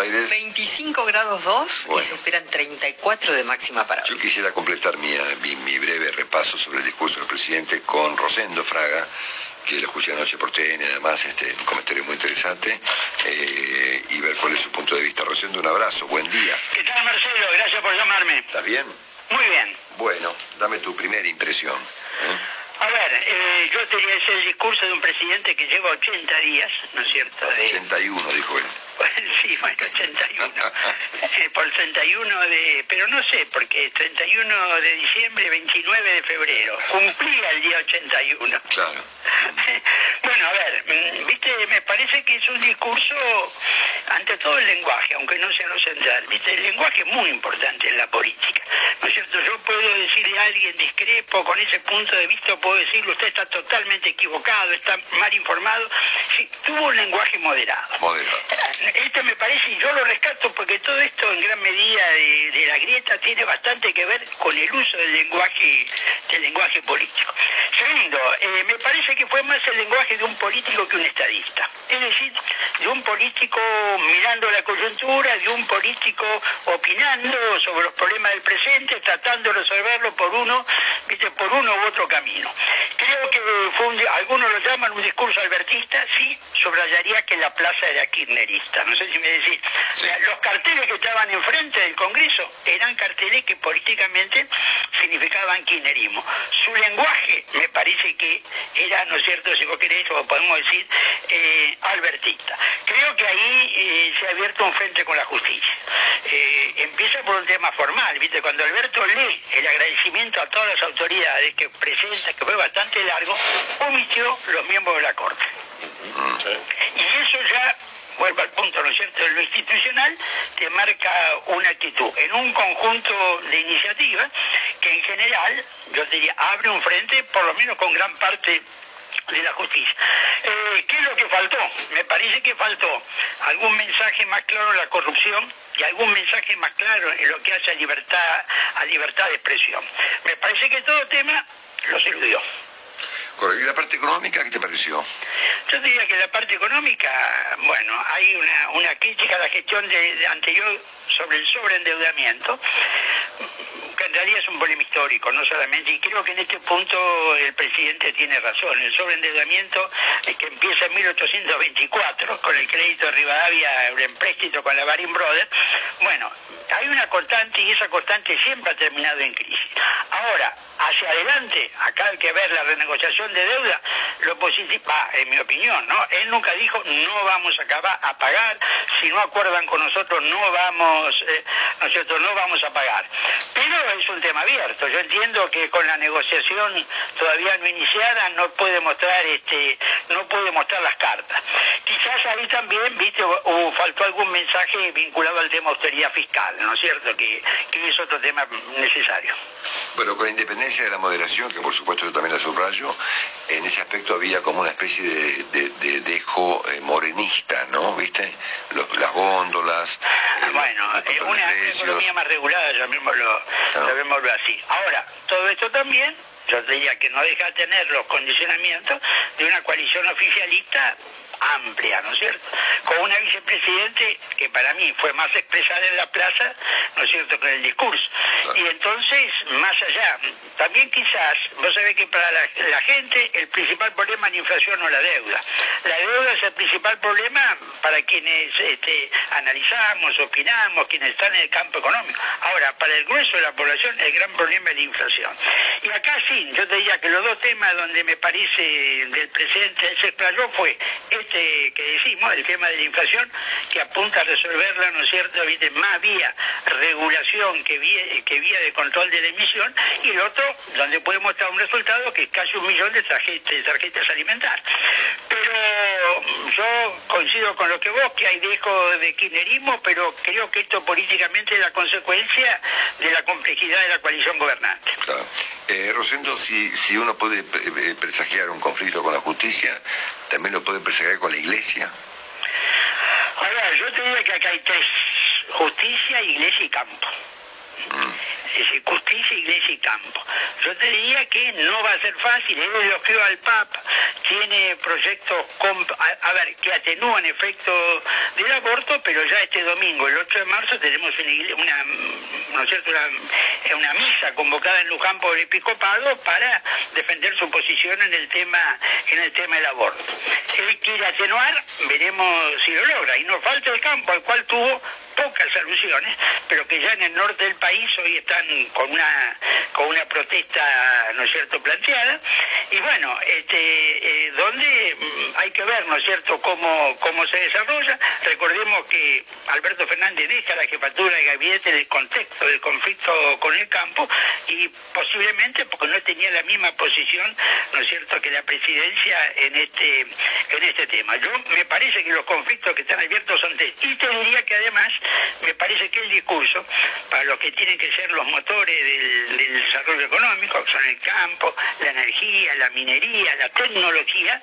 Aires. 25 grados 2 Bueno. y se esperan 34 de máxima para Yo hoy. quisiera completar mi, mi- mi breve repaso sobre el discurso del presidente con Rosendo Fraga, que lo escuché anoche por TN, además, este, un comentario muy interesante, eh, y ver cuál es su punto de vista. Rosendo, un abrazo, buen día. ¿Qué tal, Marcelo? Gracias por llamarme. ¿Estás bien? Muy bien. Bueno, dame tu primera impresión. ¿eh? A ver, eh, yo te diría es el discurso de un presidente que lleva 80 días, ¿no es cierto? De- 81, dijo él. sí, bueno, 81. Eh, por el 31 de... Pero no sé, porque 31 de diciembre, 29 de febrero. Cumplía el día 81. Claro. Bueno, a ver, mm, viste, me parece que es un discurso, ante todo el lenguaje, aunque no sea lo central, viste, el lenguaje es muy importante en la política, ¿no es cierto? Yo puedo decirle a alguien discrepo con ese punto de vista, puedo decirle usted está totalmente equivocado, está mal informado, sí, tuvo un lenguaje moderado. Moderado. Este me parece, y yo lo rescato porque todo esto en gran medida de, la grieta tiene bastante que ver con el uso del lenguaje, del lenguaje político. Segundo, eh, me parece que fue más el lenguaje de un político que un estadista. Es decir, de un político mirando la coyuntura, de un político opinando sobre los problemas del presente, tratando de resolverlo por uno, viste, por uno u otro camino. Creo que algunos lo llaman un discurso albertista, sí, subrayaría que la plaza era kirchnerista. No sé si me decís. Sí. Los carteles que estaban enfrente del Congreso eran carteles que políticamente significaban kirchnerismo. Su lenguaje me parece que era, ¿no es cierto?, si vos querés, o podemos decir, eh, albertista. Creo que ahí eh, se ha abierto un frente con la justicia. Eh, empieza por un tema formal, ¿viste? Cuando Alberto lee el agradecimiento a todas las autoridades que presenta, que fue bastante largo, omitió los miembros de la Corte. Y eso ya, vuelvo al punto, ¿no es cierto?, de lo institucional, te marca una actitud en un conjunto de iniciativas que en general, yo diría, abre un frente, por lo menos con gran parte de la justicia. Eh, ¿Qué es lo que faltó? Me parece que faltó algún mensaje más claro en la corrupción y algún mensaje más claro en lo que hace a libertad, a libertad de expresión. Me parece que todo tema lo eludió. ¿Y la parte económica qué te pareció? Yo diría que la parte económica, bueno, hay una, una crítica a la gestión de, de anterior sobre el sobreendeudamiento, en es un problema histórico, no solamente, y creo que en este punto el presidente tiene razón, el sobreendeudamiento que empieza en 1824 con el crédito de Rivadavia, el empréstito con la Baring Brothers, bueno, hay una constante y esa constante siempre ha terminado en crisis. Ahora, hacia adelante, acá hay que ver la renegociación de deuda, lo positivo, va, en mi opinión, ¿no? Él nunca dijo no vamos a acabar a pagar, si no acuerdan con nosotros no vamos, eh, ¿no cierto? No vamos a pagar. Pero es un tema abierto. Yo entiendo que con la negociación todavía no iniciada no puede mostrar este, no puede mostrar las cartas. Quizás ahí también, viste, o faltó algún mensaje vinculado al tema austeridad fiscal, ¿no es cierto? Que, que es otro tema necesario. Bueno, con independencia de la moderación, que por supuesto yo también la subrayo, en ese aspecto había como una especie de, de- de dejo eh, morenista, ¿no? ¿Viste? Los- las góndolas. eh, los- Bueno, los eh, una, economía más regulada, llamémoslo, Ah. llamémoslo así. Ahora, todo esto también, yo diría que no deja de tener los condicionamientos de una coalición oficialista amplia, ¿no es cierto? Con una vicepresidente que para mí fue más expresada en la plaza, ¿no es cierto?, con el discurso. Y entonces, más allá, también quizás, vos sabés que para la, la gente el principal problema es la inflación o la deuda. La deuda es el principal problema para quienes este, analizamos, opinamos, quienes están en el campo económico. Ahora, para el grueso de la población el gran problema es la inflación. Y acá sí, yo te diría que los dos temas donde me parece del presente él se explayó fue este que decimos, el tema de la inflación, que apunta a resolverla, ¿no es cierto?, ¿viste? más vía regulación que vía, que vía de control de la emisión, y el otro, donde puede mostrar un resultado que es casi un millón de tarjetas, de tarjetas alimentarias. Pero yo coincido con lo que vos, que hay dejo de kirchnerismo, pero creo que esto políticamente es la consecuencia de la complejidad de la coalición gobernante. Eh, Rosendo, si, si uno puede eh, presagiar un conflicto con la justicia, también lo puede presagiar con la iglesia. Ahora, yo te diría que acá hay tres, justicia, iglesia y campo. Justicia, iglesia y campo. Yo te diría que no va a ser fácil, él elogió al Papa, tiene proyectos, a, ver, que atenúan efectos del aborto, pero ya este domingo, el 8 de marzo, tenemos una, ¿no es cierto? Una, misa convocada en Luján por el episcopado para defender su posición en el tema, en el tema del aborto. Él quiere atenuar, veremos si lo logra, y nos falta el campo al cual tuvo pocas alusiones, pero que ya en el norte del país hoy están con una con una protesta, ¿no es cierto?, planteada. Y bueno, este, eh, donde mm, hay que ver, ¿no es cierto?, cómo, cómo se desarrolla. Recordemos que Alberto Fernández deja la jefatura de gabinete en el contexto del conflicto con el campo y posiblemente porque no tenía la misma posición, ¿no es cierto?, que la presidencia en este, en este tema. Yo me parece que los conflictos que están abiertos son de... Y te diría que además me parece que el discurso, para los que tienen que ser los motores del, desarrollo económico, que son el campo, la energía, la minería, la tecnología,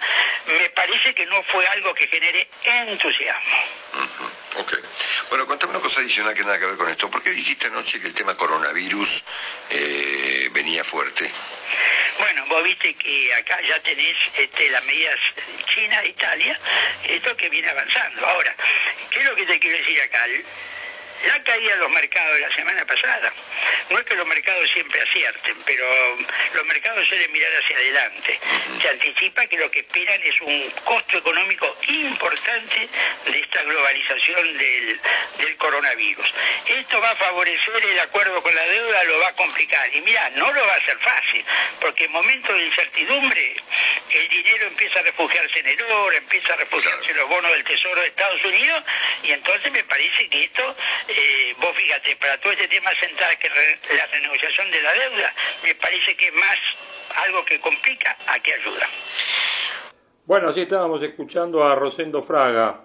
me parece que no fue algo que genere entusiasmo. Ok. Bueno, cuéntame una cosa adicional que nada que ver con esto. ¿Por qué dijiste anoche que el tema coronavirus eh, venía fuerte? Bueno, vos viste que acá ya tenés este, las medidas China Italia, esto que viene avanzando. Ahora, ¿qué es lo que te quiero decir acá? La caída de los mercados la semana pasada, no es que los mercados siempre acierten, pero los mercados suelen mirar hacia adelante. Se anticipa que lo que esperan es un costo económico importante de esta globalización del, coronavirus. Esto va a favorecer el acuerdo con la deuda, lo va a complicar. Y mira, no lo va a ser fácil, porque en momentos de incertidumbre el dinero empieza a refugiarse en el oro, empieza a refugiarse en los bonos del Tesoro de Estados Unidos, y entonces me parece que esto eh, vos fíjate, para todo este tema central que la renegociación de la deuda, me parece que es más algo que complica a que ayuda. Bueno, así estábamos escuchando a Rosendo Fraga.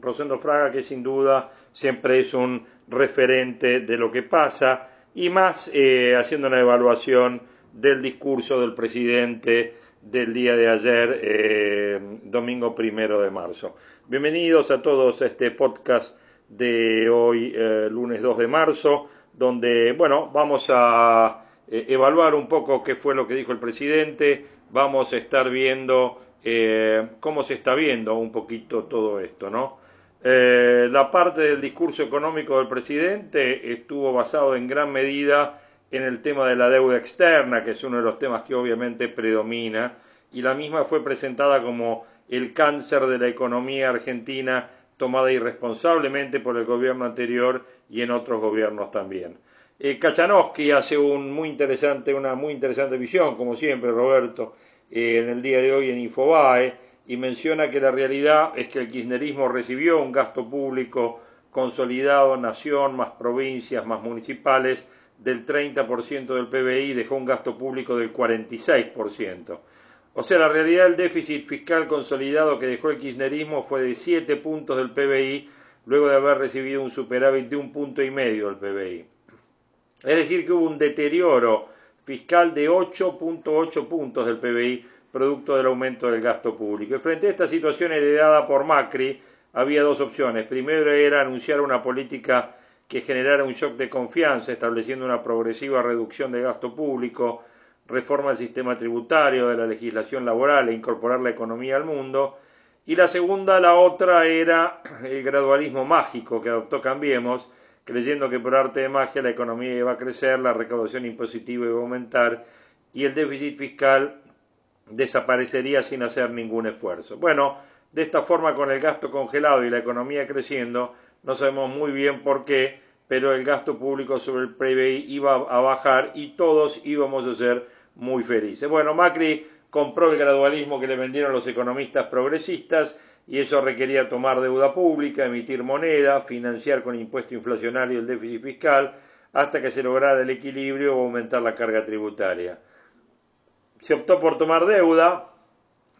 Rosendo Fraga que sin duda siempre es un referente de lo que pasa y más eh, haciendo una evaluación del discurso del presidente del día de ayer, eh, domingo primero de marzo. Bienvenidos a todos a este podcast de hoy, eh, lunes 2 de marzo, donde, bueno, vamos a eh, evaluar un poco qué fue lo que dijo el presidente, vamos a estar viendo eh, cómo se está viendo un poquito todo esto, ¿no? la parte del discurso económico del presidente estuvo basado en gran medida en el tema de la deuda externa, que es uno de los temas que obviamente predomina, y la misma fue presentada como el cáncer de la economía argentina tomada irresponsablemente por el gobierno anterior y en otros gobiernos también. Eh, Kachanowski hace un muy interesante, una muy interesante visión, como siempre, Roberto, eh, en el día de hoy en Infobae, y menciona que la realidad es que el kirchnerismo recibió un gasto público consolidado, nación, más provincias, más municipales, del 30% del PBI, dejó un gasto público del 46%. O sea, la realidad del déficit fiscal consolidado que dejó el kirchnerismo fue de 7 puntos del PBI, luego de haber recibido un superávit de un punto y medio del PBI. Es decir, que hubo un deterioro fiscal de 8.8 puntos del PBI, producto del aumento del gasto público. Y frente a esta situación heredada por Macri, había dos opciones. Primero era anunciar una política que generara un shock de confianza, estableciendo una progresiva reducción de gasto público, reforma del sistema tributario, de la legislación laboral e incorporar la economía al mundo. Y la segunda, la otra, era el gradualismo mágico que adoptó Cambiemos, creyendo que por arte de magia la economía iba a crecer, la recaudación impositiva iba a aumentar y el déficit fiscal desaparecería sin hacer ningún esfuerzo. Bueno, de esta forma, con el gasto congelado y la economía creciendo, no sabemos muy bien por qué, pero el gasto público sobre el PBI iba a bajar y todos íbamos a ser muy felices. Bueno, Macri compró el gradualismo que le vendieron los economistas progresistas y eso requería tomar deuda pública, emitir moneda, financiar con impuesto inflacionario el déficit fiscal, hasta que se lograra el equilibrio o aumentar la carga tributaria. Se optó por tomar deuda,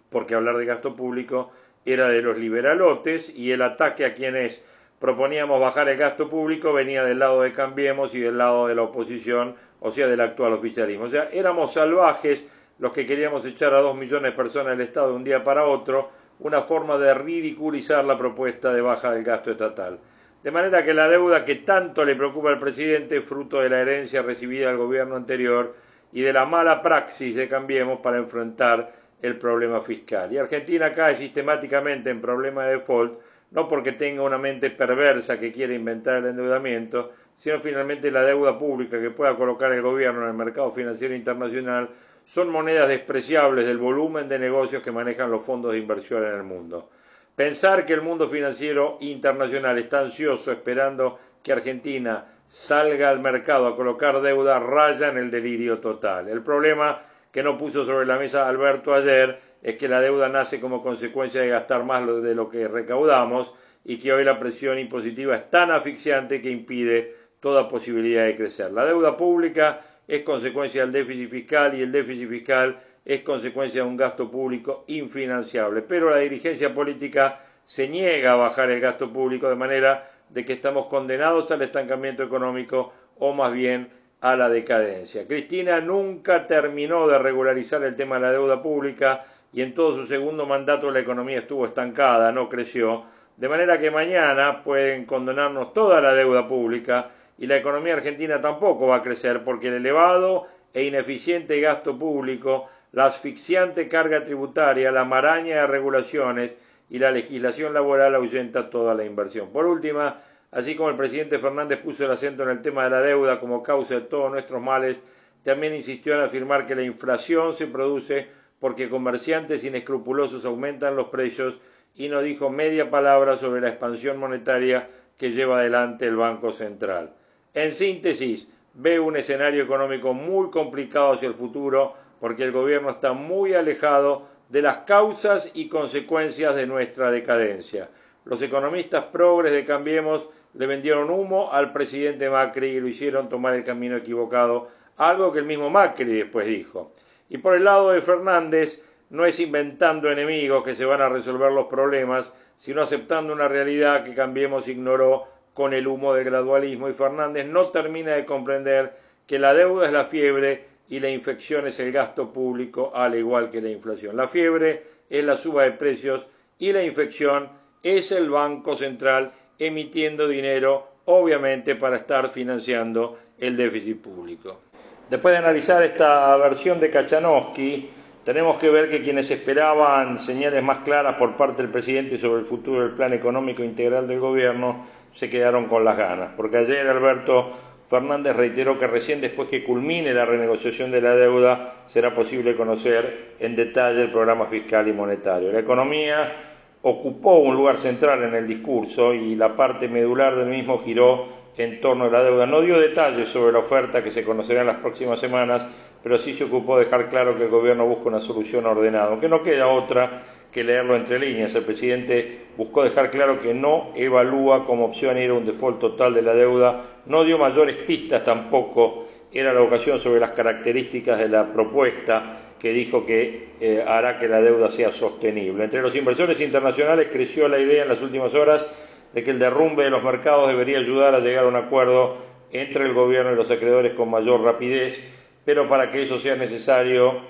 porque hablar de gasto público era de los liberalotes, y el ataque a quienes proponíamos bajar el gasto público venía del lado de Cambiemos y del lado de la oposición o sea, del actual oficialismo. O sea, éramos salvajes los que queríamos echar a dos millones de personas del Estado de un día para otro, una forma de ridiculizar la propuesta de baja del gasto estatal. De manera que la deuda que tanto le preocupa al presidente, fruto de la herencia recibida del gobierno anterior y de la mala praxis de Cambiemos para enfrentar el problema fiscal. Y Argentina cae sistemáticamente en problema de default, no porque tenga una mente perversa que quiere inventar el endeudamiento, sino finalmente la deuda pública que pueda colocar el gobierno en el mercado financiero internacional son monedas despreciables del volumen de negocios que manejan los fondos de inversión en el mundo. Pensar que el mundo financiero internacional está ansioso esperando que Argentina salga al mercado a colocar deuda raya en el delirio total. El problema que no puso sobre la mesa Alberto ayer es que la deuda nace como consecuencia de gastar más de lo que recaudamos y que hoy la presión impositiva es tan asfixiante que impide toda posibilidad de crecer. La deuda pública es consecuencia del déficit fiscal y el déficit fiscal es consecuencia de un gasto público infinanciable. Pero la dirigencia política se niega a bajar el gasto público de manera de que estamos condenados al estancamiento económico o más bien a la decadencia. Cristina nunca terminó de regularizar el tema de la deuda pública y en todo su segundo mandato la economía estuvo estancada, no creció, de manera que mañana pueden condonarnos toda la deuda pública y la economía argentina tampoco va a crecer porque el elevado e ineficiente gasto público, la asfixiante carga tributaria, la maraña de regulaciones y la legislación laboral ahuyenta toda la inversión. Por última, Así como el presidente Fernández puso el acento en el tema de la deuda como causa de todos nuestros males, también insistió en afirmar que la inflación se produce porque comerciantes inescrupulosos aumentan los precios y no dijo media palabra sobre la expansión monetaria que lleva adelante el Banco Central. En síntesis, ve un escenario económico muy complicado hacia el futuro porque el gobierno está muy alejado de las causas y consecuencias de nuestra decadencia. Los economistas progres de Cambiemos le vendieron humo al presidente Macri y lo hicieron tomar el camino equivocado, algo que el mismo Macri después dijo. Y por el lado de Fernández, no es inventando enemigos que se van a resolver los problemas, sino aceptando una realidad que Cambiemos ignoró con el humo del gradualismo y Fernández no termina de comprender que la deuda es la fiebre y la infección es el gasto público, al igual que la inflación. La fiebre es la suba de precios y la infección es el Banco Central emitiendo dinero, obviamente, para estar financiando el déficit público. Después de analizar esta versión de Kachanowski, tenemos que ver que quienes esperaban señales más claras por parte del presidente sobre el futuro del plan económico integral del gobierno se quedaron con las ganas, porque ayer Alberto Fernández reiteró que recién después que culmine la renegociación de la deuda será posible conocer en detalle el programa fiscal y monetario. La economía ocupó un lugar central en el discurso y la parte medular del mismo giró en torno a la deuda. No dio detalles sobre la oferta que se conocerá en las próximas semanas, pero sí se ocupó de dejar claro que el gobierno busca una solución ordenada, aunque no queda otra que leerlo entre líneas. El presidente buscó dejar claro que no evalúa como opción ir a un default total de la deuda, no dio mayores pistas tampoco, era la ocasión sobre las características de la propuesta que dijo que eh, hará que la deuda sea sostenible. Entre los inversores internacionales creció la idea en las últimas horas de que el derrumbe de los mercados debería ayudar a llegar a un acuerdo entre el gobierno y los acreedores con mayor rapidez, pero para que eso sea necesario,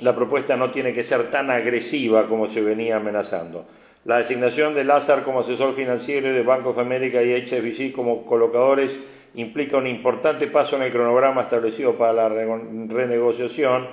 la propuesta no tiene que ser tan agresiva como se venía amenazando. La designación de Lázaro como asesor financiero y de Bank of America y HSBC como colocadores implica un importante paso en el cronograma establecido para la renegociación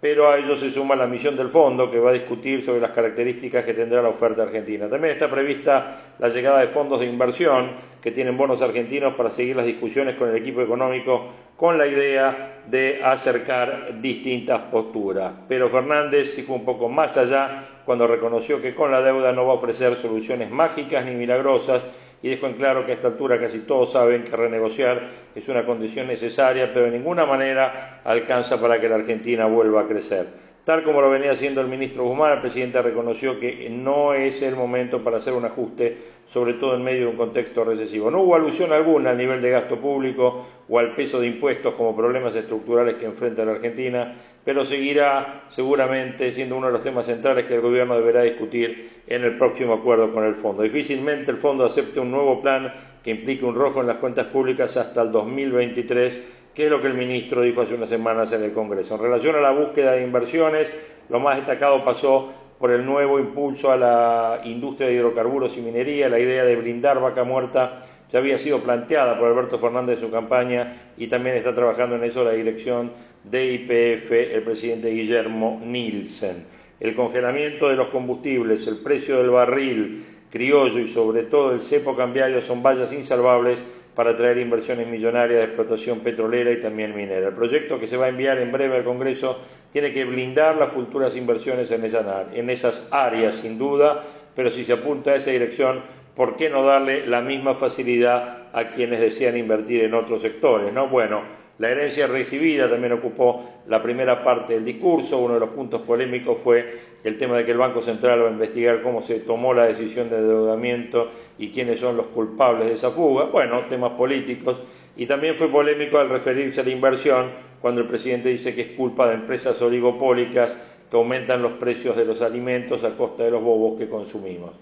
pero a ello se suma la misión del fondo que va a discutir sobre las características que tendrá la oferta argentina. También está prevista la llegada de fondos de inversión que tienen bonos argentinos para seguir las discusiones con el equipo económico con la idea de acercar distintas posturas. Pero Fernández sí fue un poco más allá cuando reconoció que con la deuda no va a ofrecer soluciones mágicas ni milagrosas y dejó en claro que a esta altura casi todos saben que renegociar es una condición necesaria, pero de ninguna manera alcanza para que la Argentina vuelva a crecer. Tal como lo venía haciendo el ministro Guzmán, el presidente reconoció que no es el momento para hacer un ajuste, sobre todo en medio de un contexto recesivo. No hubo alusión alguna al nivel de gasto público o al peso de impuestos como problemas estructurales que enfrenta la Argentina, pero seguirá seguramente siendo uno de los temas centrales que el gobierno deberá discutir en el próximo acuerdo con el fondo. Difícilmente el fondo acepte un nuevo plan que implique un rojo en las cuentas públicas hasta el 2023 que es lo que el ministro dijo hace unas semanas en el Congreso. En relación a la búsqueda de inversiones, lo más destacado pasó por el nuevo impulso a la industria de hidrocarburos y minería, la idea de blindar vaca muerta ya había sido planteada por Alberto Fernández en su campaña y también está trabajando en eso la dirección de IPF, el presidente Guillermo Nielsen. El congelamiento de los combustibles, el precio del barril criollo y sobre todo el cepo cambiario son vallas insalvables para atraer inversiones millonarias de explotación petrolera y también minera. El proyecto que se va a enviar en breve al Congreso tiene que blindar las futuras inversiones en, en esas áreas, sin duda, pero si se apunta a esa dirección, ¿por qué no darle la misma facilidad a quienes desean invertir en otros sectores? ¿no? Bueno, la herencia recibida también ocupó la primera parte del discurso. Uno de los puntos polémicos fue el tema de que el Banco Central va a investigar cómo se tomó la decisión de endeudamiento y quiénes son los culpables de esa fuga. Bueno, temas políticos. Y también fue polémico al referirse a la inversión cuando el presidente dice que es culpa de empresas oligopólicas que aumentan los precios de los alimentos a costa de los bobos que consumimos.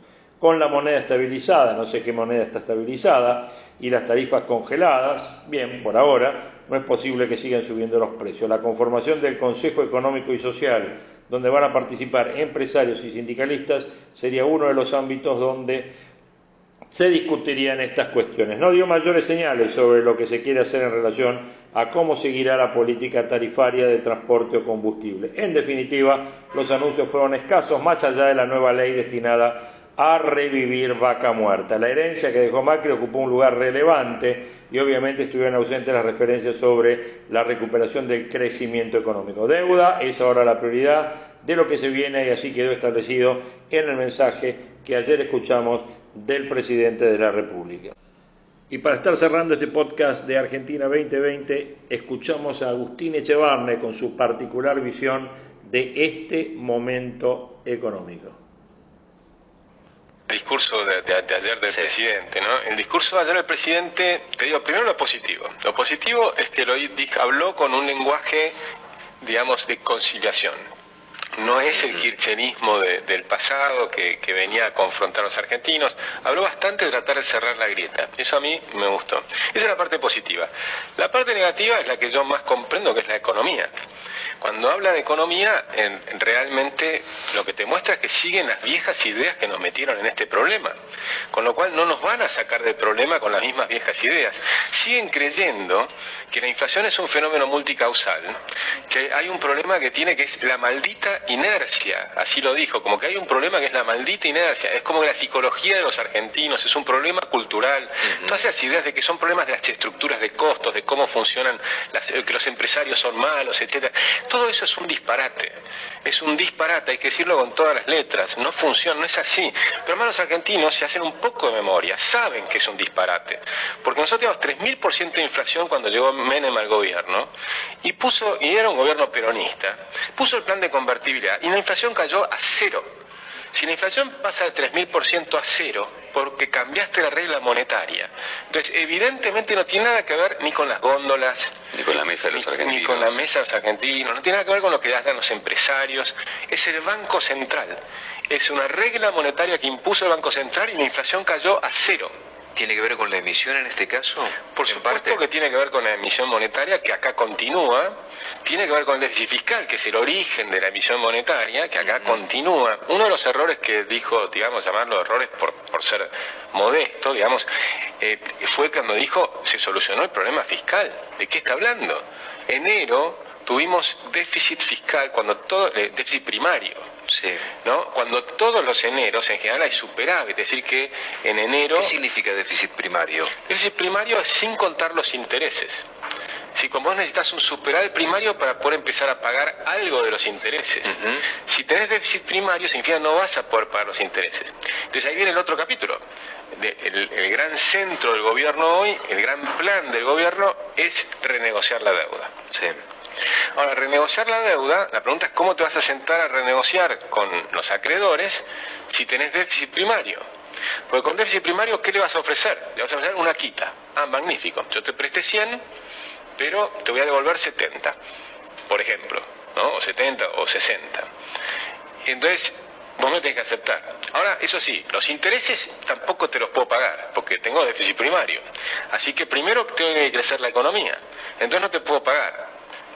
Con la moneda estabilizada, no sé qué moneda está estabilizada, y las tarifas congeladas, bien, por ahora, no es posible que sigan subiendo los precios. La conformación del Consejo Económico y Social, donde van a participar empresarios y sindicalistas, sería uno de los ámbitos donde se discutirían estas cuestiones. No dio mayores señales sobre lo que se quiere hacer en relación a cómo seguirá la política tarifaria de transporte o combustible. En definitiva, los anuncios fueron escasos, más allá de la nueva ley destinada a revivir Vaca Muerta. La herencia que dejó Macri ocupó un lugar relevante y obviamente estuvieron ausentes las referencias sobre la recuperación del crecimiento económico. Deuda es ahora la prioridad de lo que se viene y así quedó establecido en el mensaje que ayer escuchamos del presidente de la República. Y para estar cerrando este podcast de Argentina 2020, escuchamos a Agustín Echevarne con su particular visión de este momento económico discurso de, ayer del presidente, ¿no? El discurso de ayer del presidente, te digo, primero lo positivo. Lo positivo es que lo habló con un lenguaje, digamos, de conciliación. No es el kirchnerismo del pasado que, venía a confrontar a los argentinos. Habló bastante de tratar de cerrar la grieta. Eso a mí me gustó. Esa es la parte positiva. La parte negativa es la que yo más comprendo, que es la economía. Cuando habla de economía, realmente lo que te muestra es que siguen las viejas ideas que nos metieron en este problema. Con lo cual no nos van a sacar del problema con las mismas viejas ideas. Siguen creyendo que la inflación es un fenómeno multicausal, que hay un problema que tiene que es la maldita inercia. Así lo dijo, como que hay un problema que es la maldita inercia. Es como la psicología de los argentinos es un problema cultural. Todas esas ideas de que son problemas de las estructuras de costos, de cómo funcionan, que los empresarios son malos, etcétera. Todo eso es un disparate. Es un disparate, hay que decirlo con todas las letras. No funciona, no es así. Pero hermanos argentinos, si hacen un poco de memoria, saben que es un disparate. Porque nosotros teníamos 3.000% de inflación cuando llegó Menem al gobierno. Y puso, y era un gobierno peronista, puso el plan de convertibilidad. Y la inflación cayó a cero. Si la inflación pasa de 3.000% a cero, porque cambiaste la regla monetaria. Entonces, evidentemente no tiene nada que ver ni con las góndolas, ni con la mesa de los argentinos, ni con la mesa de los argentinos, no tiene nada que ver con lo que hacen los empresarios. Es el Banco Central. Es una regla monetaria que impuso el Banco Central y la inflación cayó a cero. ¿Tiene que ver con la emisión en este caso? Por supuesto que tiene que ver con la emisión monetaria, que acá continúa. Tiene que ver con el déficit fiscal, que es el origen de la emisión monetaria, que acá continúa. Uno de los errores que dijo, digamos, llamarlo errores por, por ser modesto, digamos, eh, fue cuando dijo se solucionó el problema fiscal. ¿De qué está hablando? Enero tuvimos déficit fiscal, cuando todo, eh, déficit primario Sí. ¿no? Cuando todos los eneros en general hay superávit, es decir, que en enero... ¿Qué significa déficit primario? Déficit primario es sin contar los intereses. Si como vos necesitas un superávit primario para poder empezar a pagar algo de los intereses. Si tenés déficit primario, significa no vas a poder pagar los intereses. Entonces ahí viene el otro capítulo. el, el, gran centro del gobierno hoy, el gran plan del gobierno es renegociar la deuda. Sí. Ahora, renegociar la deuda, la pregunta es cómo te vas a sentar a renegociar con los acreedores si tenés déficit primario. Porque con déficit primario, ¿qué le vas a ofrecer? Le vas a ofrecer una quita. Ah, magnífico. Yo te presté 100, pero te voy a devolver 70, por ejemplo, ¿no? O 70 o 60. Entonces, vos me tenés que aceptar. Ahora, eso sí, los intereses tampoco te los puedo pagar, porque tengo déficit primario. Así que primero tengo que crecer la economía. Entonces no te puedo pagar.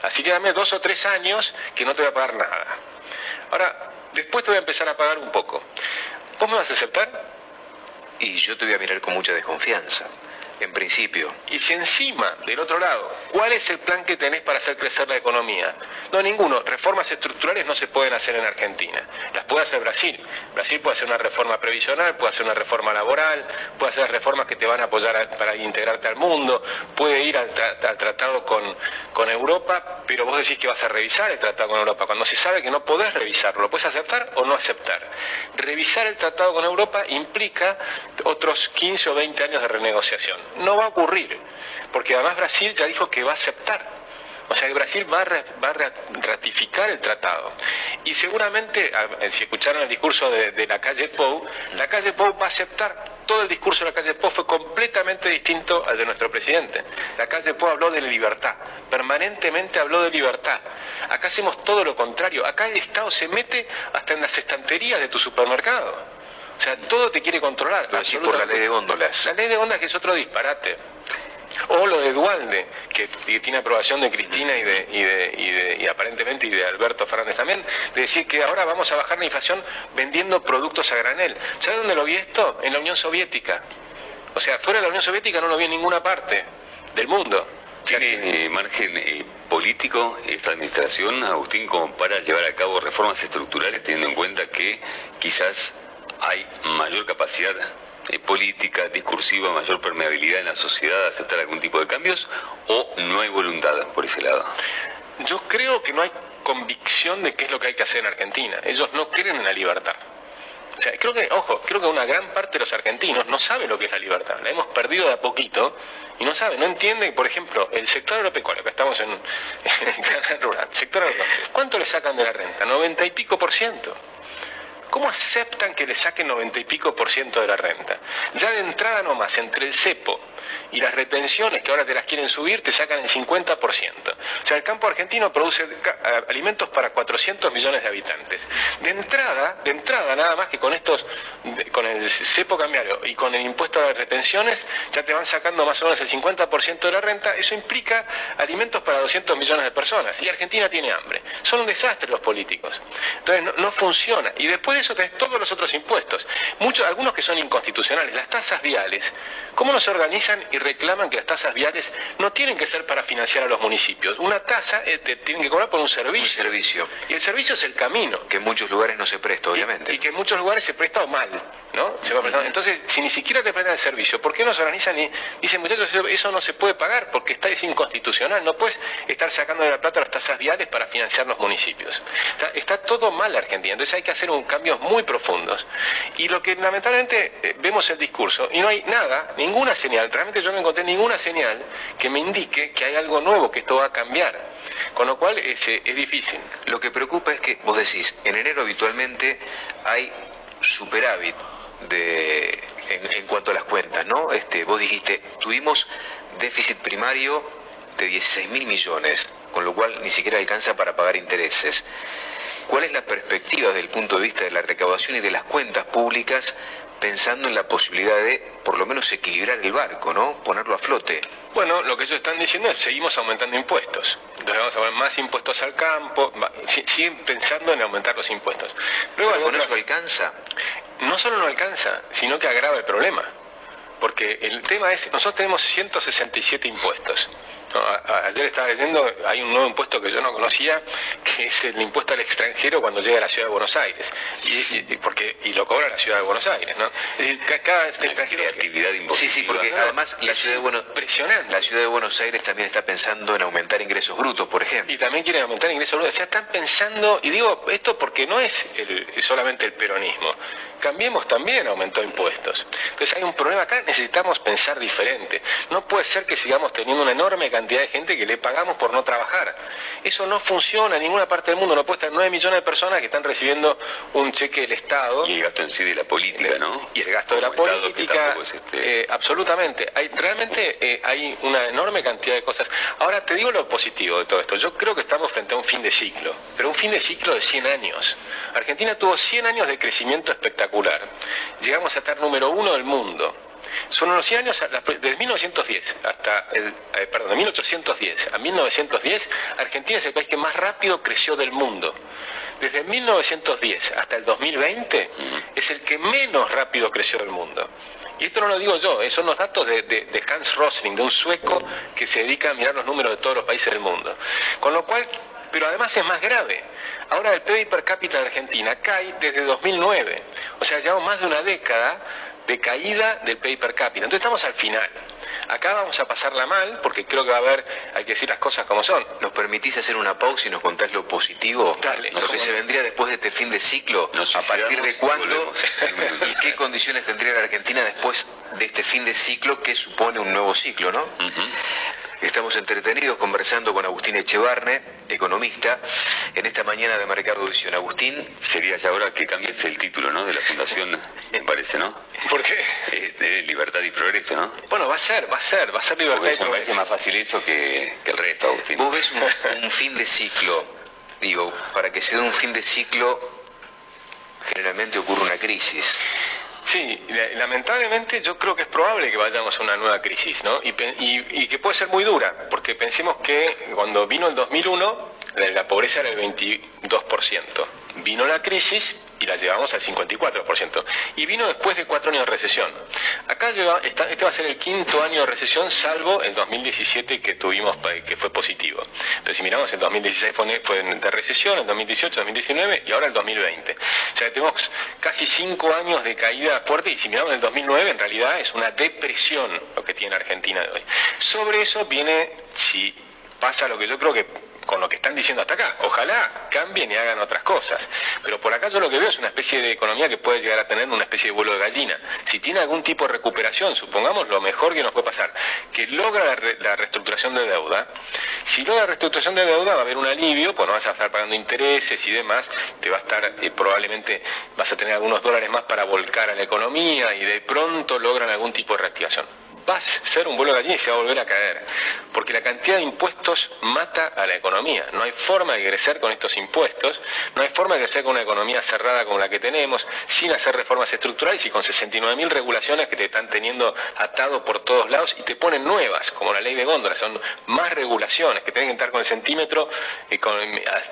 Así que dame dos o tres años que no te voy a pagar nada. Ahora, después te voy a empezar a pagar un poco. ¿Vos me vas a aceptar? Y yo te voy a mirar con mucha desconfianza. En principio. Y si encima, del otro lado, ¿cuál es el plan que tenés para hacer crecer la economía? No, ninguno. Reformas estructurales no se pueden hacer en Argentina. Las puede hacer Brasil. Brasil puede hacer una reforma previsional, puede hacer una reforma laboral, puede hacer reformas que te van a apoyar a- para integrarte al mundo, puede ir al, tra- al tratado con, con Europa, pero vos decís que vas a revisar el tratado con Europa, cuando se sabe que no podés revisarlo, lo puedes aceptar o no aceptar. Revisar el tratado con Europa implica otros 15 o 20 años de renegociación. No va a ocurrir, porque además Brasil ya dijo que va a aceptar. O sea que Brasil va a, va a ra- ratificar el tratado. Y seguramente, a- si escucharon el discurso de, de la calle Pou, la calle Pou va a aceptar. Todo el discurso de la calle Pou fue completamente distinto al de nuestro presidente. La calle Pou habló de libertad, permanentemente habló de libertad. Acá hacemos todo lo contrario. Acá el Estado se mete hasta en las estanterías de tu supermercado. O sea, todo te quiere controlar. Por la ley de góndolas. La ley de góndolas que es otro disparate. O lo de Dualde, que, que tiene aprobación de Cristina y, de, y, de, y, de- y aparentemente y de Alberto Fernández también, de decir que ahora vamos a bajar la inflación vendiendo productos a granel. ¿Sabe dónde lo vi esto? En la Unión Soviética. O sea, fuera de la Unión Soviética no lo vi en ninguna parte del mundo. ¿Tiene eh, margen eh, político esta administración, Agustín, como para llevar a cabo reformas estructurales, teniendo en cuenta que quizás hay mayor capacidad eh, política, discursiva, mayor permeabilidad en la sociedad a aceptar algún tipo de cambios, o no hay voluntad por ese lado? Yo creo que no hay convicción de qué es lo que hay que hacer en Argentina. Ellos no creen en la libertad. O sea, creo que, ojo, creo que una gran parte de los argentinos no sabe lo que es la libertad. La hemos perdido de a poquito y no sabe, no entiende, por ejemplo, el sector agropecuario, acá estamos en, en el rural, sector agropecuario, ¿cuánto le sacan de la renta? 90 y pico por ciento. ¿Cómo aceptan que le saquen 90 y pico por ciento de la renta? Ya de entrada nomás, entre el cepo y las retenciones que ahora te las quieren subir, te sacan el 50%. O sea, el campo argentino produce alimentos para 400 millones de habitantes. De entrada, de entrada nada más que con estos, con el cepo cambiario y con el impuesto a las retenciones, ya te van sacando más o menos el 50% de la renta. Eso implica alimentos para 200 millones de personas. Y Argentina tiene hambre. Son un desastre los políticos. Entonces no, funciona. Y después de eso tenés todos los otros impuestos. Muchos, algunos que son inconstitucionales. Las tasas viales. ¿Cómo no se y reclaman que las tasas viales no tienen que ser para financiar a los municipios? Una tasa eh, te tienen que cobrar por un Un servicio. servicio Y el servicio es el camino. que en muchos lugares no se presta, obviamente. Y, y que en muchos lugares se presta mal, ¿no? Se va prestando. Entonces, si ni siquiera te prestan el servicio, ¿por qué no se organizan y dicen, muchachos, eso, eso no se puede pagar porque está es inconstitucional? No puedes estar sacando de la plata las tasas viales para financiar los municipios. Está, está todo mal Argentina, entonces hay que hacer un cambios muy profundos. Y lo que lamentablemente eh, vemos el discurso y no hay nada, ninguna señal, realmente yo no encontré ninguna señal que me indique que hay algo nuevo, que esto va a cambiar. Con lo cual es, eh, es difícil. Lo que preocupa es que, vos decís, en enero habitualmente hay superávit de, en, en cuanto a las cuentas, ¿no? Este, vos dijiste, tuvimos déficit primario de 16 mil millones, con lo cual ni siquiera alcanza para pagar intereses. ¿Cuál es la perspectiva desde el punto de vista de la recaudación y de las cuentas públicas pensando en la posibilidad de, por lo menos, equilibrar el barco, ¿no? Ponerlo a flote. Bueno, lo que ellos están diciendo es seguimos aumentando impuestos. Entonces vamos a poner más impuestos al campo, va- siguen pensando en aumentar los impuestos. Luego Pero con otras- eso alcanza. no solo no alcanza, sino que agrava el problema. Porque el tema es, nosotros tenemos 167 impuestos. No, a- ayer estaba leyendo, hay un nuevo impuesto que yo no conocía, que es el impuesto al extranjero cuando llega a la ciudad de Buenos Aires. Y, y- y porque, y lo cobra la ciudad de Buenos Aires, ¿no? Es decir, ca- cada extranjero... que- Creatividad Sí, impositiva. sí, porque No, además la ciudad, de Buenos, impresionante. la ciudad de Buenos Aires también está pensando en aumentar ingresos brutos, por ejemplo. Y también quieren aumentar el ingreso bruto. O sea, están pensando, y digo esto porque no es el- solamente el peronismo. Cambiemos también aumentó impuestos. Entonces hay un problema acá, necesitamos pensar diferente. No puede ser que sigamos teniendo una enorme cantidad de gente que le pagamos por no trabajar. Eso no funciona en ninguna parte del mundo. No puede estar 9 millones de personas que están recibiendo un cheque del Estado. Y el gasto en sí de la política, ¿no? Y el gasto de la política, es este- eh, absolutamente. Hay, realmente eh, hay una enorme cantidad de cosas. Ahora te digo lo positivo de todo esto. Yo creo que estamos frente a un fin de ciclo, pero un fin de ciclo de 100 años. Argentina tuvo 100 años de crecimiento espectacular. Llegamos a estar número uno del mundo. Son unos 100 años, desde 1910 hasta, el, eh, perdón, de 1810 a 1910, Argentina es el país que más rápido creció del mundo. desde 1910 hasta el 2020 es el que menos rápido creció del mundo. Y esto no lo digo yo, eh, son los datos de, de, Hans Rosling, de un sueco que se dedica a mirar los números de todos los países del mundo. Con lo cual, pero además es más grave. Ahora el PIB per cápita de Argentina cae desde 2009. O sea, llevamos más de una década de caída del PIB per cápita. Entonces estamos al final. Acá vamos a pasarla mal porque creo que va a haber, hay que decir las cosas como son. ¿Nos permitís hacer una pausa y nos contás lo positivo? Dale. Lo que se vendría después de este fin de ciclo, a partir de cuándo y qué condiciones tendría la Argentina después de este fin de ciclo que supone un nuevo ciclo, ¿no? Estamos entretenidos conversando con Agustín Echevarne, economista, en esta mañana de Mercado Edición. Agustín. Sería ya ahora que cambies el título, ¿no? De la fundación, me parece, ¿no? ¿Por qué? Eh, de Libertad y Progreso, ¿no? Bueno, va a ser, va a ser, va a ser Libertad y Progreso. Me parece más fácil eso que, el resto, Agustín. Vos ves un, un fin de ciclo, digo, para que se dé un fin de ciclo, generalmente ocurre una crisis. Sí, lamentablemente yo creo que es probable que vayamos a una nueva crisis, ¿no? Y, que puede ser muy dura, porque pensemos que cuando vino el 2001, la pobreza era el 22%. Vino la crisis y la llevamos al 54%. Y vino después de cuatro años de recesión. Acá lleva, este va a ser el quinto año de recesión, salvo el 2017 que tuvimos, que fue positivo. Pero si miramos, el 2016 fue, de recesión, el 2018, 2019 y ahora el 2020. O sea, tenemos casi cinco años de caída fuerte y si miramos el 2009, en realidad es una depresión lo que tiene Argentina de hoy. Sobre eso viene, si pasa lo que yo creo que con lo que están diciendo hasta acá. Ojalá cambien y hagan otras cosas. Pero por acá yo lo que veo es una especie de economía que puede llegar a tener una especie de vuelo de gallina. Si tiene algún tipo de recuperación, supongamos lo mejor que nos puede pasar, que logra la, reestructuración de deuda, si logra la reestructuración de deuda va a haber un alivio, pues no vas a estar pagando intereses y demás, te va a estar, eh, probablemente vas a tener algunos dólares más para volcar a la economía y de pronto logran algún tipo de reactivación va a ser un vuelo de gallina y se va a volver a caer. Porque la cantidad de impuestos mata a la economía. No hay forma de crecer con estos impuestos, no hay forma de crecer con una economía cerrada como la que tenemos, sin hacer reformas estructurales y con 69.000 regulaciones que te están teniendo atado por todos lados y te ponen nuevas, como la ley de góndola. Son más regulaciones que tienen que estar con el centímetro y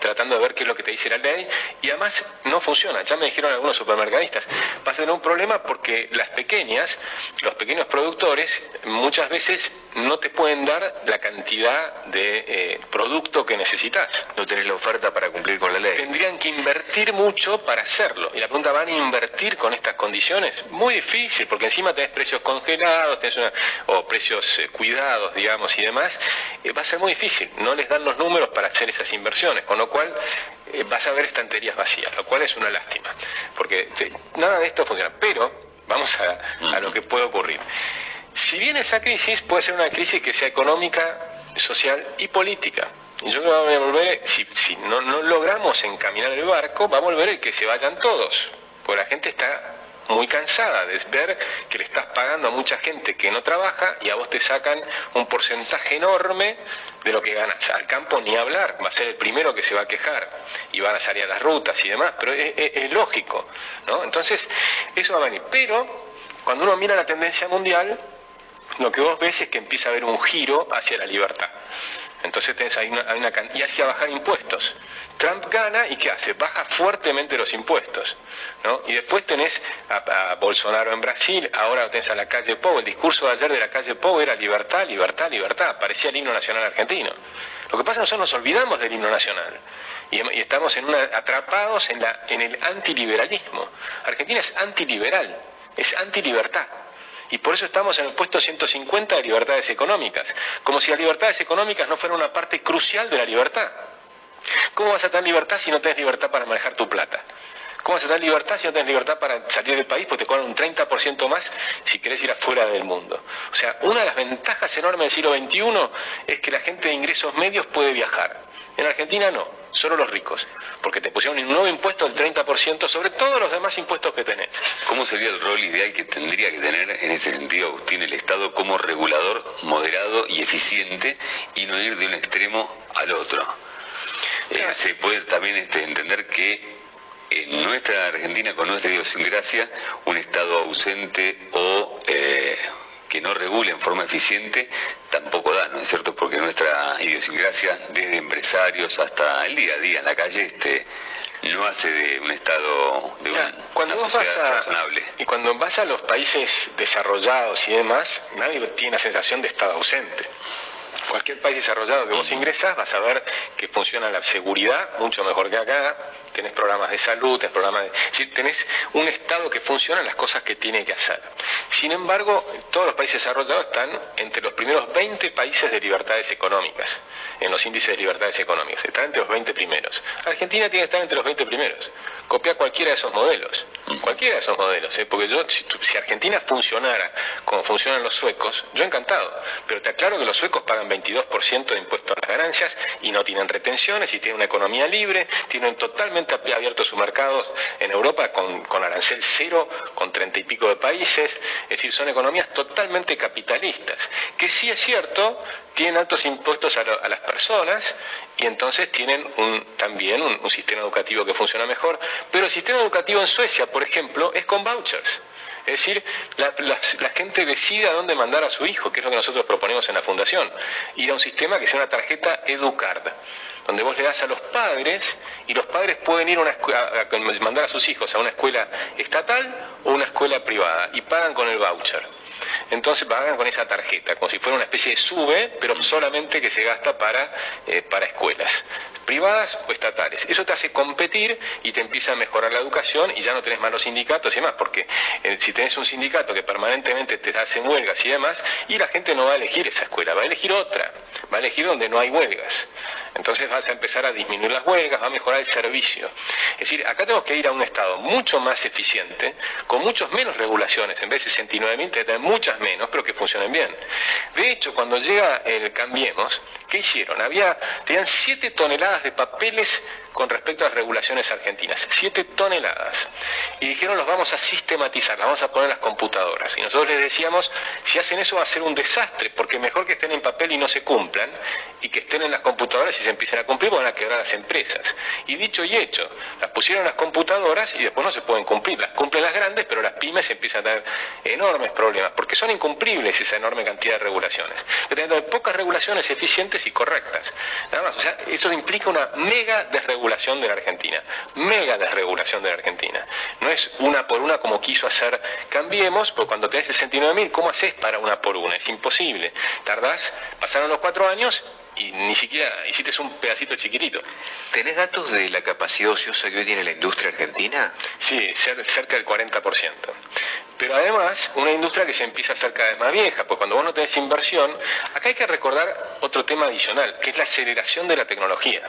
tratando de ver qué es lo que te dice la ley. Y además no funciona. Ya me dijeron algunos supermercadistas, va a tener un problema porque las pequeñas, los pequeños productores, muchas veces no te pueden dar la cantidad de eh, producto que necesitas. No tenés la oferta para cumplir con la ley. Tendrían que invertir mucho para hacerlo. Y la pregunta, ¿van a invertir con estas condiciones? Muy difícil, porque encima tenés precios congelados, o precios eh, cuidados, digamos, y demás. Eh, va a ser muy difícil. No les dan los números para hacer esas inversiones, con lo cual vas a ver estanterías vacías, lo cual es una lástima, porque nada de esto funciona. Pero vamos a lo que puede ocurrir. Si bien esa crisis puede ser una crisis que sea económica, social y política. Y yo creo que va a volver, si, no, logramos encaminar el barco, va a volver el que se vayan todos. Porque la gente está muy cansada de ver que le estás pagando a mucha gente que no trabaja y a vos te sacan un porcentaje enorme de lo que ganas. Al campo ni hablar, va a ser el primero que se va a quejar y van a salir a las rutas y demás, pero es, es lógico, ¿no? Entonces, eso va a venir. Pero cuando uno mira la tendencia mundial, lo que vos ves es que empieza a haber un giro hacia la libertad. Entonces tenés ahí una, y hacia bajar impuestos. Trump gana y ¿qué hace? Baja fuertemente los impuestos. Y después tenés a, Bolsonaro en Brasil, ahora tenés a la calle Pou. El discurso de ayer de la calle Pou era libertad, libertad, libertad. Parecía el himno nacional argentino. Lo que pasa es que nosotros nos olvidamos del himno nacional. Y, estamos en una, atrapados en, la, en el antiliberalismo. Argentina es antiliberal, es antilibertad. Y por eso estamos en el puesto 150 de libertades económicas, como si las libertades económicas no fueran una parte crucial de la libertad. ¿Cómo vas a tener libertad si no tienes libertad para manejar tu plata? ¿Cómo vas a tener libertad si no tienes libertad para salir del país? Porque te cobran un 30% más si querés ir afuera del mundo. O sea, una de las ventajas enormes del siglo XXI es que la gente de ingresos medios puede viajar. En Argentina no, solo los ricos, porque te pusieron un nuevo impuesto del 30% sobre todos los demás impuestos que tenés. ¿Cómo sería el rol ideal que tendría que tener en ese sentido, Agustín, el Estado como regulador moderado y eficiente y no ir de un extremo al otro? Eh, se puede también este, entender que en nuestra Argentina, con nuestra idiosincrasia, un Estado ausente o eh, que no regule en forma eficiente tampoco da, ¿no es cierto? Porque nuestra idiosincrasia, desde empresarios hasta el día a día en la calle, este, no hace de un Estado, de cuando una sociedad razonable. Y cuando vas a los países desarrollados y demás, nadie tiene la sensación de Estado ausente cualquier país desarrollado que vos ingresas vas a ver que funciona la seguridad mucho mejor que acá, tenés programas de salud, tenés programas de... tenés un Estado que funciona en las cosas que tiene que hacer. Sin embargo, todos los países desarrollados están entre los primeros 20 países de libertades económicas, en los índices de libertades económicas, están entre los 20 primeros. Argentina tiene que estar entre los 20 primeros. Copia cualquiera de esos modelos, cualquiera de esos modelos, ¿eh? porque yo, si, si Argentina funcionara como funcionan los suecos, yo encantado, pero te aclaro que los suecos pagan 22% de impuestos a las ganancias y no tienen retenciones y tienen una economía libre, tienen totalmente abiertos sus mercados en Europa con, arancel cero, con treinta y pico de países, es decir, son economías totalmente capitalistas, que sí es cierto, tienen altos impuestos a, las personas y entonces tienen también un, un sistema educativo que funciona mejor, pero el sistema educativo en Suecia, por ejemplo, es con vouchers. Es decir, la, gente decide a dónde mandar a su hijo, que es lo que nosotros proponemos en la Fundación. Ir a un sistema que sea una tarjeta Educard, donde vos le das a los padres y los padres pueden ir a, una a mandar a sus hijos a una escuela estatal o una escuela privada y pagan con el voucher. Entonces pagan con esa tarjeta, como si fuera una especie de sube, pero solamente que se gasta para, eh, para escuelas privadas o estatales. Eso te hace competir y te empieza a mejorar la educación y ya no tenés malos sindicatos y demás, porque eh, si tenés un sindicato que permanentemente te hacen huelgas y demás, y la gente no va a elegir esa escuela, va a elegir otra, va a elegir donde no hay huelgas. Entonces vas a empezar a disminuir las huelgas, va a mejorar el servicio. Es decir, acá tenemos que ir a un Estado mucho más eficiente, con muchos menos regulaciones, en vez de 69.000, tener muchas menos, pero que funcionen bien. De hecho, cuando llega el Cambiemos, ¿qué hicieron? Había, tenían 7 toneladas de papeles con respecto a las regulaciones argentinas. Siete toneladas. Y dijeron, los vamos a sistematizar, las vamos a poner en las computadoras. Y nosotros les decíamos, si hacen eso va a ser un desastre, porque mejor que estén en papel y no se cumplan, y que estén en las computadoras y se empiecen a cumplir, van a quebrar las empresas. Y dicho y hecho, las pusieron en las computadoras y después no se pueden cumplir. Las cumplen las grandes, pero las pymes empiezan a tener enormes problemas, porque son incumplibles esa enorme cantidad de regulaciones. Pero pocas regulaciones eficientes y correctas. Nada más, o sea, eso implica una mega desregulación de la Argentina, mega desregulación de la Argentina. No es una por una como quiso hacer Cambiemos, porque cuando tenés 69.000, ¿cómo haces para una por una? Es imposible. Tardás, pasaron los cuatro años y ni siquiera hiciste un pedacito chiquitito. ¿Tenés datos de la capacidad ociosa que hoy tiene la industria argentina? Sí, cerca del 40% pero además una industria que se empieza a hacer cada vez más vieja, porque cuando vos no tenés inversión, acá hay que recordar otro tema adicional, que es la aceleración de la tecnología.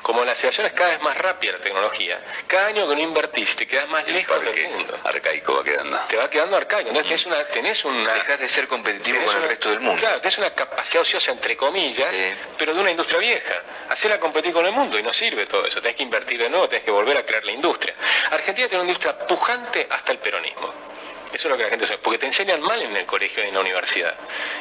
Como la aceleración es cada vez más rápida la tecnología, cada año que no invertís te quedas más lejos del mundo. Arcaico va quedando. Te va quedando arcaico, entonces tenés una... Tenés una Dejas de ser competitivo con el resto del mundo. Claro, tenés una capacidad ociosa entre comillas, pero de una industria vieja. Hacerla competir con el mundo y no sirve todo eso. Tenés que invertir de nuevo, tenés que volver a crear la industria. Argentina tiene una industria pujante hasta el peronismo. Eso es lo que la gente sabe, porque te enseñan mal en el colegio y en la universidad.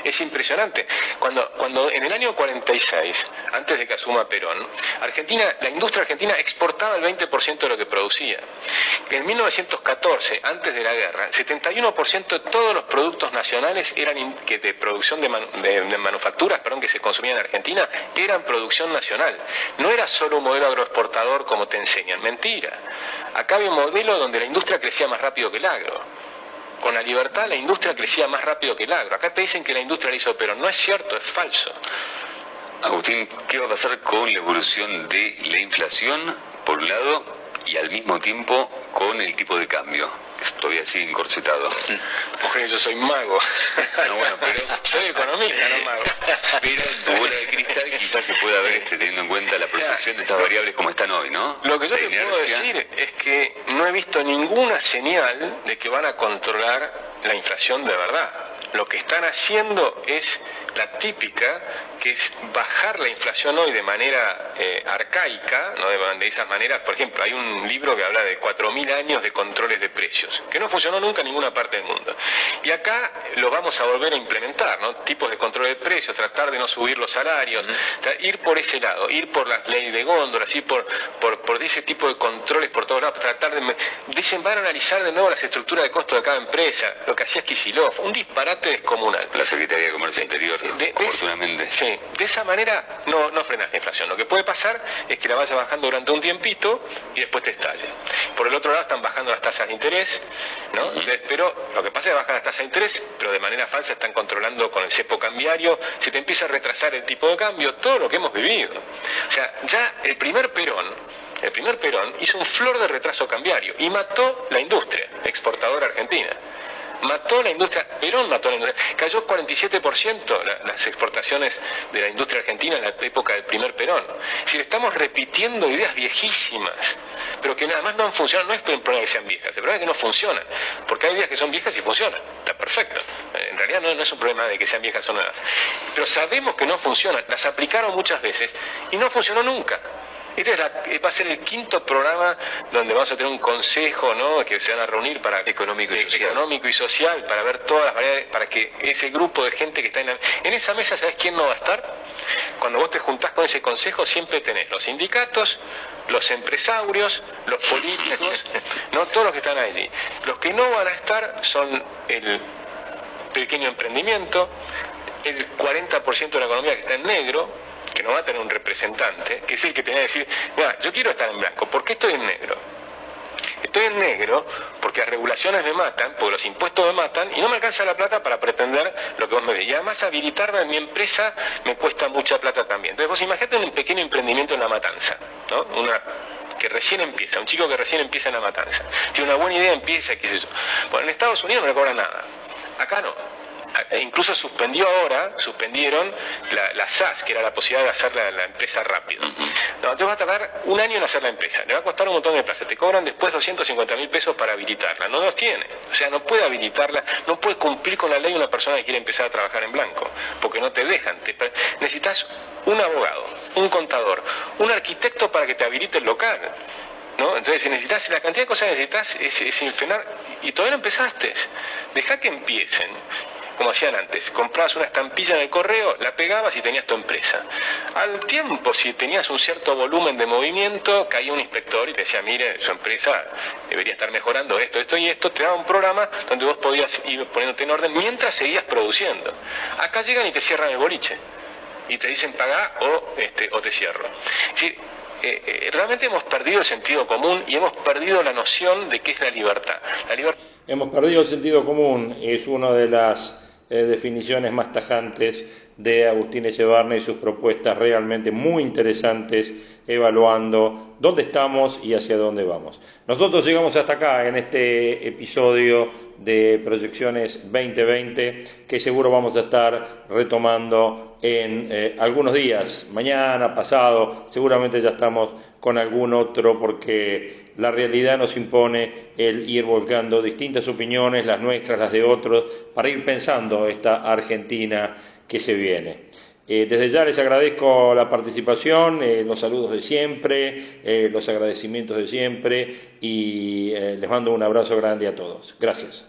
Es impresionante. Cuando, cuando en el año 46, antes de que asuma Perón, Argentina, la industria argentina exportaba el 20% de lo que producía. En 1914, antes de la guerra, el 71% de todos los productos nacionales eran que de producción de, de manufacturas, perdón, que se consumían en Argentina, eran producción nacional. No era solo un modelo agroexportador como te enseñan, mentira. Acá había un modelo donde la industria crecía más rápido que el agro con la libertad la industria crecía más rápido que el agro. Acá te dicen que la industria la hizo, pero no es cierto, es falso. Agustín, ¿qué va a pasar con la evolución de la inflación, por un lado, y al mismo tiempo con el tipo de cambio? Todavía sigue encorsetado. Mujer, yo soy mago. No, bueno, pero soy economista, no mago. Pero en tu bola de cristal quizás se pueda ver este, teniendo en cuenta la protección de estas variables como están hoy, ¿no? Lo que yo te puedo decir es que no he visto ninguna señal de que van a controlar la inflación de verdad. Lo que están haciendo es la típica, que es bajar la inflación hoy de manera eh, arcaica, ¿no? de, esas maneras, por ejemplo, hay un libro que habla de 4.000 años de controles de precios, que no funcionó nunca en ninguna parte del mundo. Y acá lo vamos a volver a implementar, ¿no? tipos de control de precios, tratar de no subir los salarios, ir por ese lado, ir por las leyes de góndolas, ir por, por, por ese tipo de controles por todos lados, tratar de... Dicen, van a analizar de nuevo las estructuras de costo de cada empresa, lo que hacía es un disparate La Secretaría de Comercio Interior de, afortunadamente. sí, de esa manera no, no frenas la inflación. Lo que puede pasar es que la vaya bajando durante un tiempito y después te estalle. Por el otro lado están bajando las tasas de interés, ¿no? pero lo que pasa es que bajan las tasas de interés, pero de manera falsa están controlando con el cepo cambiario, se te empieza a retrasar el tipo de cambio, todo lo que hemos vivido. O sea, ya el primer Perón, el primer Perón hizo un flor de retraso cambiario y mató la industria exportadora argentina mató la industria, Perón mató la industria, cayó 47% las exportaciones de la industria argentina en la época del primer Perón. Si estamos repitiendo ideas viejísimas, pero que nada más no han funcionado, no es un problema que sean viejas, el problema es que no funcionan, porque hay ideas que son viejas y funcionan, está perfecto. En realidad no, no es un problema de que sean viejas o nuevas, pero sabemos que no funcionan, las aplicaron muchas veces y no funcionó nunca. Este va a ser el quinto programa donde vamos a tener un consejo, ¿no? Que se van a reunir para económico y eh, social, económico y social para ver todas las variedades, para que ese grupo de gente que está en, en esa mesa, ¿sabes quién no va a estar? Cuando vos te juntás con ese consejo siempre tenés los sindicatos, los empresarios, los políticos, no todos los que están allí. Los que no van a estar son el pequeño emprendimiento, el 40% de la economía que está en negro, que no va a tener un representante, que es el que tenía que decir, mira, yo quiero estar en blanco, ¿por qué estoy en negro? Estoy en negro porque las regulaciones me matan, porque los impuestos me matan y no me alcanza la plata para pretender lo que vos me decís. Y además habilitarme en mi empresa me cuesta mucha plata también. Entonces vos imagínate un pequeño emprendimiento en la matanza, ¿no? Una que recién empieza, un chico que recién empieza en la matanza. Tiene una buena idea, empieza, qué sé yo. Bueno, en Estados Unidos no le cobran nada. Acá no. E incluso suspendió ahora, suspendieron la, SAS, que era la posibilidad de hacer la, empresa rápido. No, te va a tardar un año en hacer la empresa, le va a costar un montón de plata, te cobran después 250 mil pesos para habilitarla, no los tiene, o sea, no puede habilitarla, no puede cumplir con la ley una persona que quiere empezar a trabajar en blanco, porque no te dejan, necesitas un abogado, un contador, un arquitecto para que te habilite el local. ¿No? Entonces, si necesitas, la cantidad de cosas que necesitas es, es, y todavía no empezaste. Deja que empiecen como hacían antes, comprabas una estampilla en el correo, la pegabas y tenías tu empresa. Al tiempo, si tenías un cierto volumen de movimiento, caía un inspector y te decía, mire, su empresa debería estar mejorando esto, esto y esto, te daba un programa donde vos podías ir poniéndote en orden mientras seguías produciendo. Acá llegan y te cierran el boliche y te dicen paga o, este, o te cierro. Eh, realmente hemos perdido el sentido común y hemos perdido la noción de qué es la libertad. Hemos perdido el sentido común, es una de las eh, definiciones más tajantes de Agustín Echevarne y sus propuestas realmente muy interesantes evaluando dónde estamos y hacia dónde vamos. Nosotros llegamos hasta acá en este episodio de Proyecciones 2020 que seguro vamos a estar retomando en eh, algunos días, mañana, pasado, seguramente ya estamos con algún otro porque la realidad nos impone el ir volcando distintas opiniones, las nuestras, las de otros, para ir pensando esta Argentina que se viene. Eh, desde ya les agradezco la participación, eh, los saludos de siempre, eh, los agradecimientos de siempre y les mando un abrazo grande a todos. Gracias.